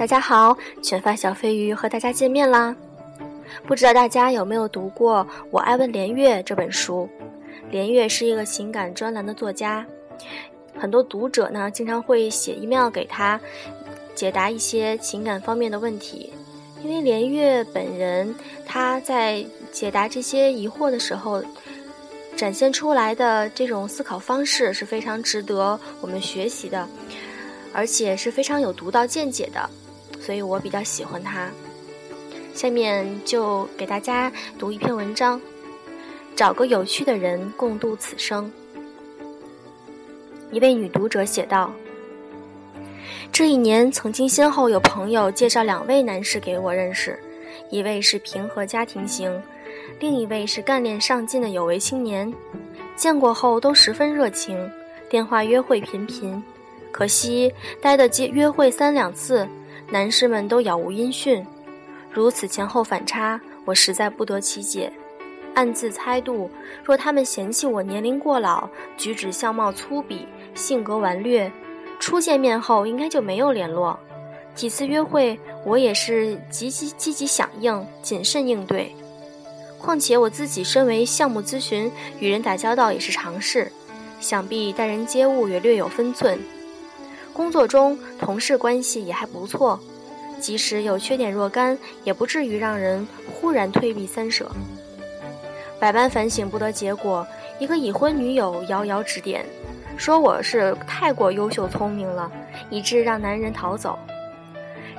大家好，卷发小飞鱼和大家见面啦！不知道大家有没有读过《我爱问连月》这本书？连月是一个情感专栏的作家，很多读者呢经常会写 email 给他，解答一些情感方面的问题。因为连月本人他在解答这些疑惑的时候，展现出来的这种思考方式是非常值得我们学习的，而且是非常有独到见解的，所以我比较喜欢他。下面就给大家读一篇文章。找个有趣的人共度此生。一位女读者写道：“这一年，曾经先后有朋友介绍两位男士给我认识，一位是平和家庭型，另一位是干练上进的有为青年。见过后都十分热情，电话约会频频。可惜待的接约会三两次，男士们都杳无音讯。如此前后反差，我实在不得其解。”暗自猜度，若他们嫌弃我年龄过老、举止相貌粗鄙、性格顽劣，初见面后应该就没有联络。几次约会，我也是积极积极响应、谨慎应对。况且我自己身为项目咨询，与人打交道也是常事，想必待人接物也略有分寸。工作中同事关系也还不错，即使有缺点若干，也不至于让人忽然退避三舍。百般反省不得结果，一个已婚女友遥遥指点，说我是太过优秀聪明了，以致让男人逃走。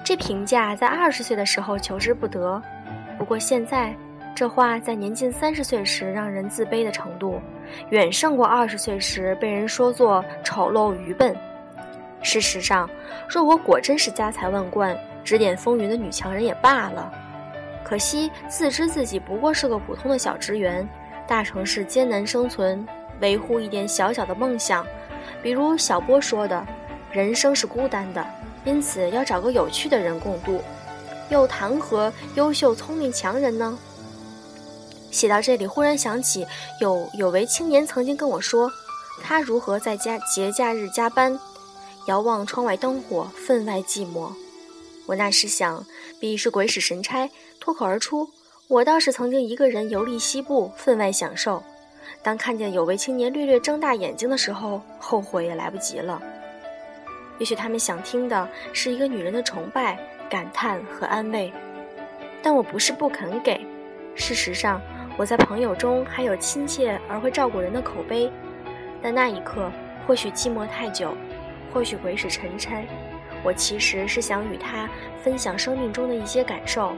这评价在二十岁的时候求之不得，不过现在这话在年近三十岁时让人自卑的程度，远胜过二十岁时被人说作丑陋愚笨。事实上，若我果真是家财万贯、指点风云的女强人也罢了。可惜自知自己不过是个普通的小职员，大城市艰难生存，维护一点小小的梦想，比如小波说的，人生是孤单的，因此要找个有趣的人共度，又谈何优秀聪明强人呢？写到这里，忽然想起有有位青年曾经跟我说，他如何在家节假日加班，遥望窗外灯火，分外寂寞。我那时想，必是鬼使神差，脱口而出：“我倒是曾经一个人游历西部，分外享受。”当看见有位青年略略睁大眼睛的时候，后悔也来不及了。也许他们想听的是一个女人的崇拜、感叹和安慰，但我不是不肯给。事实上，我在朋友中还有亲切而会照顾人的口碑。但那一刻，或许寂寞太久，或许鬼使神差。我其实是想与他分享生命中的一些感受，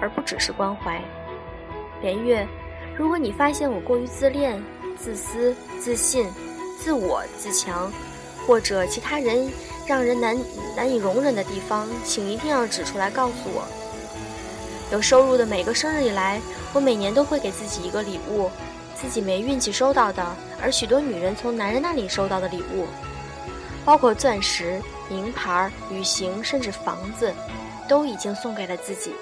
而不只是关怀。连月，如果你发现我过于自恋、自私、自信、自我、自强，或者其他人让人难难以容忍的地方，请一定要指出来告诉我。有收入的每个生日以来，我每年都会给自己一个礼物，自己没运气收到的，而许多女人从男人那里收到的礼物。包括钻石、名牌、旅行，甚至房子，都已经送给了自己。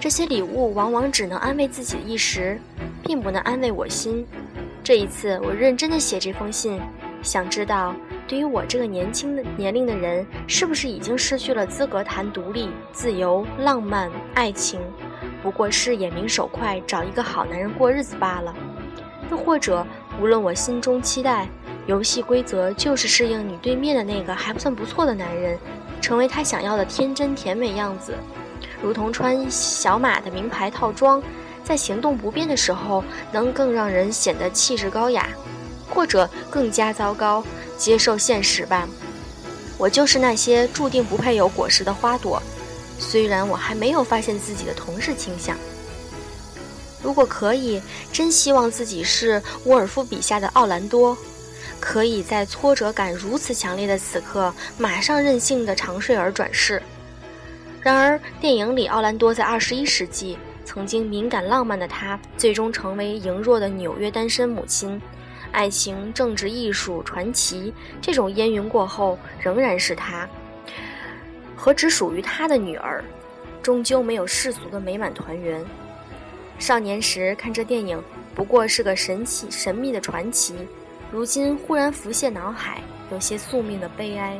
这些礼物往往只能安慰自己一时，并不能安慰我心。这一次，我认真的写这封信，想知道，对于我这个年轻的年龄的人，是不是已经失去了资格谈独立、自由、浪漫、爱情，不过是眼明手快，找一个好男人过日子罢了？又或者，无论我心中期待。游戏规则就是适应你对面的那个还不算不错的男人，成为他想要的天真甜美样子，如同穿小马的名牌套装，在行动不便的时候能更让人显得气质高雅，或者更加糟糕，接受现实吧。我就是那些注定不配有果实的花朵，虽然我还没有发现自己的同事倾向。如果可以，真希望自己是沃尔夫笔下的奥兰多。可以在挫折感如此强烈的此刻，马上任性的长睡而转世。然而，电影里奥兰多在二十一世纪曾经敏感浪漫的他，最终成为羸弱的纽约单身母亲。爱情、政治、艺术、传奇，这种烟云过后，仍然是他和只属于他的女儿，终究没有世俗的美满团圆。少年时看这电影，不过是个神奇、神秘的传奇。如今忽然浮现脑海，有些宿命的悲哀。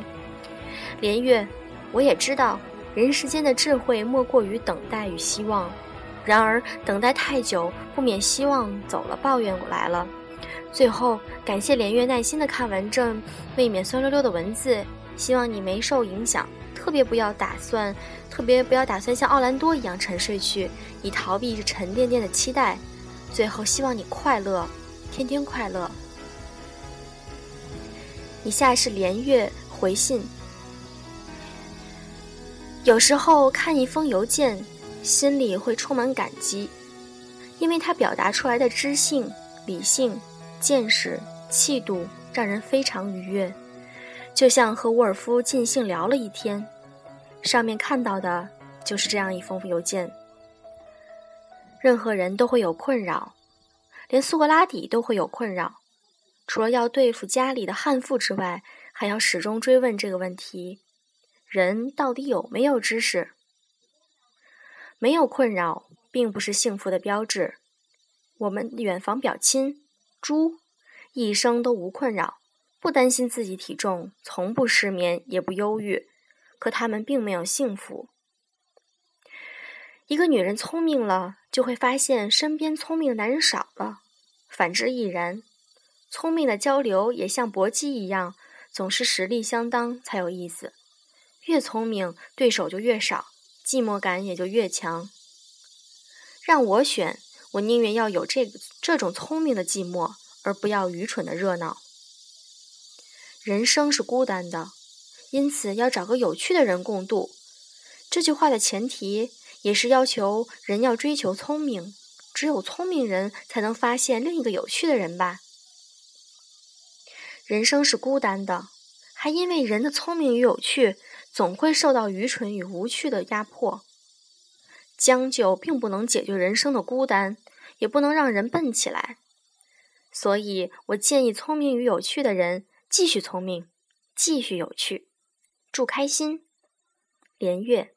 连月，我也知道，人世间的智慧莫过于等待与希望。然而，等待太久，不免希望走了，抱怨来了。最后，感谢连月耐心的看完这未免酸溜溜的文字，希望你没受影响。特别不要打算，特别不要打算像奥兰多一样沉睡去，以逃避这沉甸甸的期待。最后，希望你快乐，天天快乐。以下是连月回信。有时候看一封邮件。心里会充满感激，因为他表达出来的知性、理性、见识、气度，让人非常愉悦，就像和沃尔夫尽兴聊了一天。上面看到的就是这样一封邮件。任何人都会有困扰，连苏格拉底都会有困扰，除了要对付家里的悍妇之外，还要始终追问这个问题：人到底有没有知识？没有困扰，并不是幸福的标志。我们远房表亲猪，一生都无困扰，不担心自己体重，从不失眠，也不忧郁。可他们并没有幸福。一个女人聪明了，就会发现身边聪明的男人少了；反之亦然。聪明的交流也像搏击一样，总是实力相当才有意思。越聪明，对手就越少。寂寞感也就越强。让我选，我宁愿要有这个这种聪明的寂寞，而不要愚蠢的热闹。人生是孤单的，因此要找个有趣的人共度。这句话的前提也是要求人要追求聪明，只有聪明人才能发现另一个有趣的人吧。人生是孤单的，还因为人的聪明与有趣。总会受到愚蠢与无趣的压迫，将就并不能解决人生的孤单，也不能让人笨起来。所以我建议聪明与有趣的人继续聪明，继续有趣。祝开心，连月。